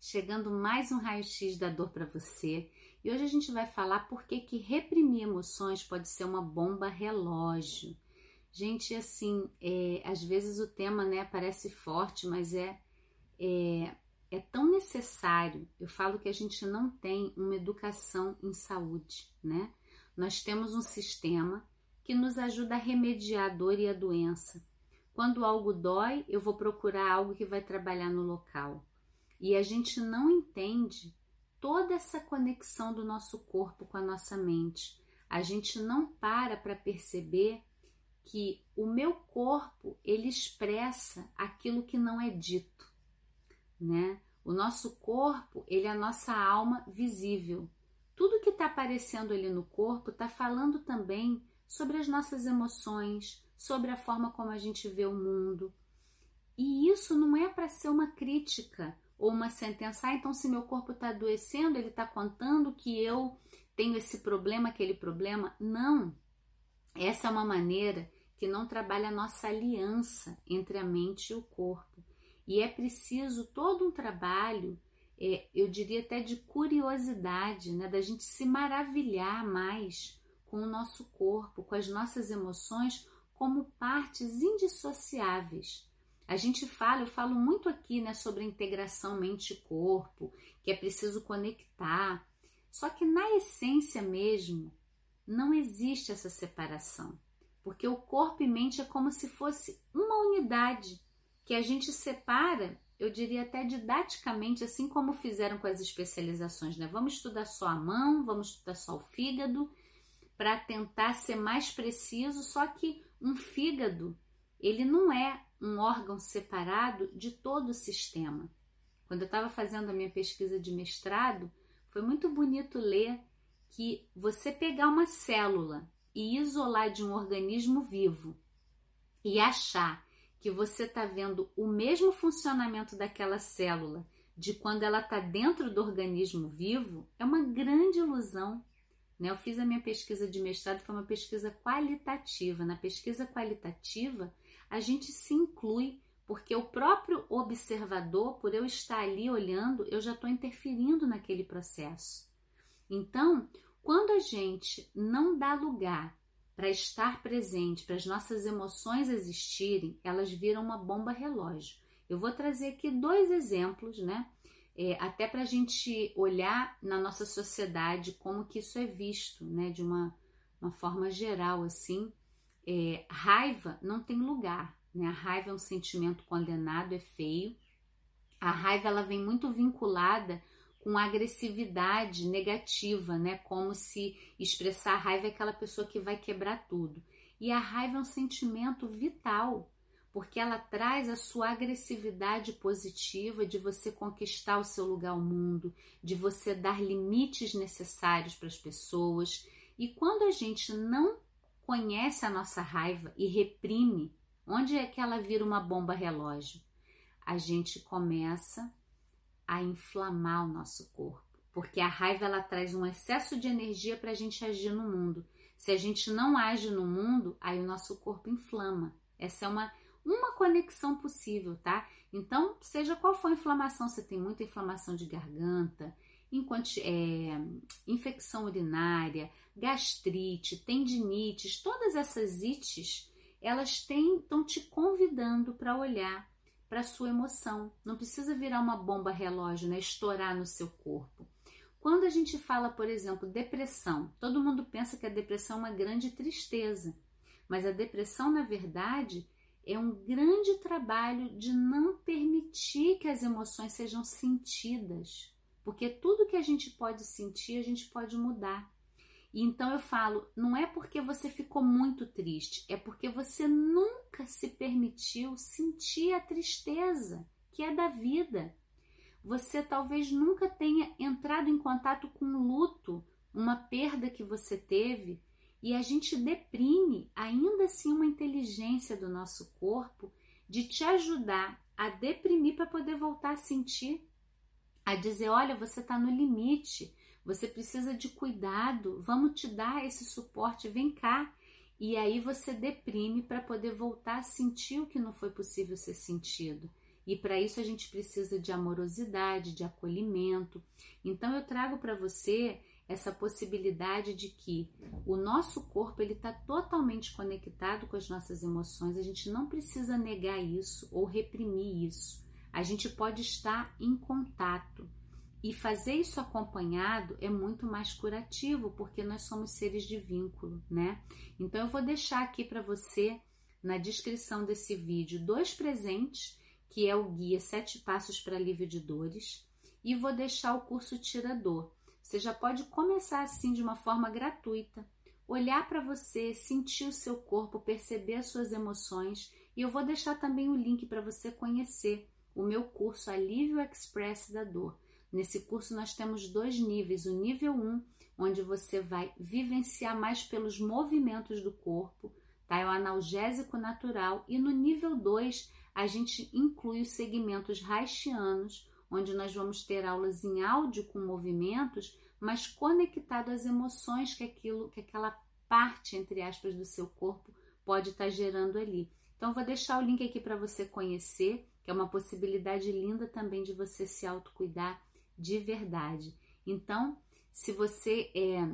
chegando mais um raio-x da dor para você. E hoje a gente vai falar por que que reprimir emoções pode ser uma bomba relógio. Gente, assim, é, às vezes o tema né, parece forte, mas é, é, é tão necessário. Eu falo que a gente não tem uma educação em saúde, né? Nós temos um sistema que nos ajuda a remediar a dor e a doença. Quando algo dói, eu vou procurar algo que vai trabalhar no local. E a gente não entende toda essa conexão do nosso corpo com a nossa mente. A gente não para para perceber que o meu corpo ele expressa aquilo que não é dito, né? O nosso corpo ele é a nossa alma visível. Tudo que está aparecendo ali no corpo está falando também sobre as nossas emoções, sobre a forma como a gente vê o mundo. E isso não é para ser uma crítica ou uma sentença, ah, então se meu corpo está adoecendo, ele está contando que eu tenho esse problema, aquele problema. Não. Essa é uma maneira que não trabalha a nossa aliança entre a mente e o corpo. E é preciso todo um trabalho, é, eu diria até de curiosidade, né, da gente se maravilhar mais com o nosso corpo, com as nossas emoções como partes indissociáveis a gente fala, eu falo muito aqui, né, sobre integração mente-corpo, que é preciso conectar. Só que na essência mesmo, não existe essa separação, porque o corpo e mente é como se fosse uma unidade que a gente separa, eu diria até didaticamente, assim como fizeram com as especializações, né? Vamos estudar só a mão, vamos estudar só o fígado, para tentar ser mais preciso, só que um fígado, ele não é um órgão separado de todo o sistema. Quando eu estava fazendo a minha pesquisa de mestrado, foi muito bonito ler que você pegar uma célula e isolar de um organismo vivo e achar que você está vendo o mesmo funcionamento daquela célula de quando ela está dentro do organismo vivo é uma grande ilusão. Né? Eu fiz a minha pesquisa de mestrado, foi uma pesquisa qualitativa. Na pesquisa qualitativa, a gente se inclui, porque o próprio observador, por eu estar ali olhando, eu já estou interferindo naquele processo. Então, quando a gente não dá lugar para estar presente, para as nossas emoções existirem, elas viram uma bomba relógio. Eu vou trazer aqui dois exemplos, né? É, até para a gente olhar na nossa sociedade como que isso é visto, né? De uma, uma forma geral, assim, é, raiva não tem lugar, né? A raiva é um sentimento condenado, é feio. A raiva ela vem muito vinculada com agressividade negativa, né? Como se expressar raiva é aquela pessoa que vai quebrar tudo. E a raiva é um sentimento vital, porque ela traz a sua agressividade positiva de você conquistar o seu lugar ao mundo, de você dar limites necessários para as pessoas. E quando a gente não conhece a nossa raiva e reprime, onde é que ela vira uma bomba relógio? A gente começa a inflamar o nosso corpo, porque a raiva ela traz um excesso de energia para a gente agir no mundo. Se a gente não age no mundo, aí o nosso corpo inflama. Essa é uma uma conexão possível, tá? Então, seja qual for a inflamação, você tem muita inflamação de garganta, é, infecção urinária, gastrite, tendinites, todas essas ites, elas estão te convidando para olhar para sua emoção. Não precisa virar uma bomba relógio, né? Estourar no seu corpo. Quando a gente fala, por exemplo, depressão, todo mundo pensa que a depressão é uma grande tristeza, mas a depressão, na verdade, é um grande trabalho de não permitir que as emoções sejam sentidas. Porque tudo que a gente pode sentir, a gente pode mudar. E então eu falo, não é porque você ficou muito triste, é porque você nunca se permitiu sentir a tristeza que é da vida. Você talvez nunca tenha entrado em contato com o luto, uma perda que você teve, e a gente deprime ainda assim uma inteligência do nosso corpo de te ajudar a deprimir para poder voltar a sentir a dizer: olha, você está no limite, você precisa de cuidado, vamos te dar esse suporte, vem cá. E aí você deprime para poder voltar a sentir o que não foi possível ser sentido. E para isso a gente precisa de amorosidade, de acolhimento. Então eu trago para você essa possibilidade de que o nosso corpo ele está totalmente conectado com as nossas emoções. A gente não precisa negar isso ou reprimir isso. A gente pode estar em contato. E fazer isso acompanhado é muito mais curativo, porque nós somos seres de vínculo, né? Então eu vou deixar aqui para você na descrição desse vídeo dois presentes, que é o guia Sete Passos para Alívio de Dores, e vou deixar o curso Tirador. Você já pode começar assim de uma forma gratuita, olhar para você, sentir o seu corpo, perceber as suas emoções, e eu vou deixar também o link para você conhecer o meu curso Alívio Express da Dor Nesse curso nós temos dois níveis, o nível 1, onde você vai vivenciar mais pelos movimentos do corpo, tá? É o analgésico natural, e no nível 2 a gente inclui os segmentos haitianos, onde nós vamos ter aulas em áudio com movimentos, mas conectado às emoções que aquilo, que aquela parte entre aspas do seu corpo pode estar tá gerando ali. Então vou deixar o link aqui para você conhecer, que é uma possibilidade linda também de você se autocuidar de verdade. Então, se você é,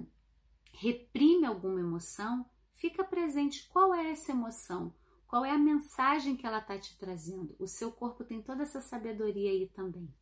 reprime alguma emoção, fica presente qual é essa emoção, qual é a mensagem que ela está te trazendo. O seu corpo tem toda essa sabedoria aí também.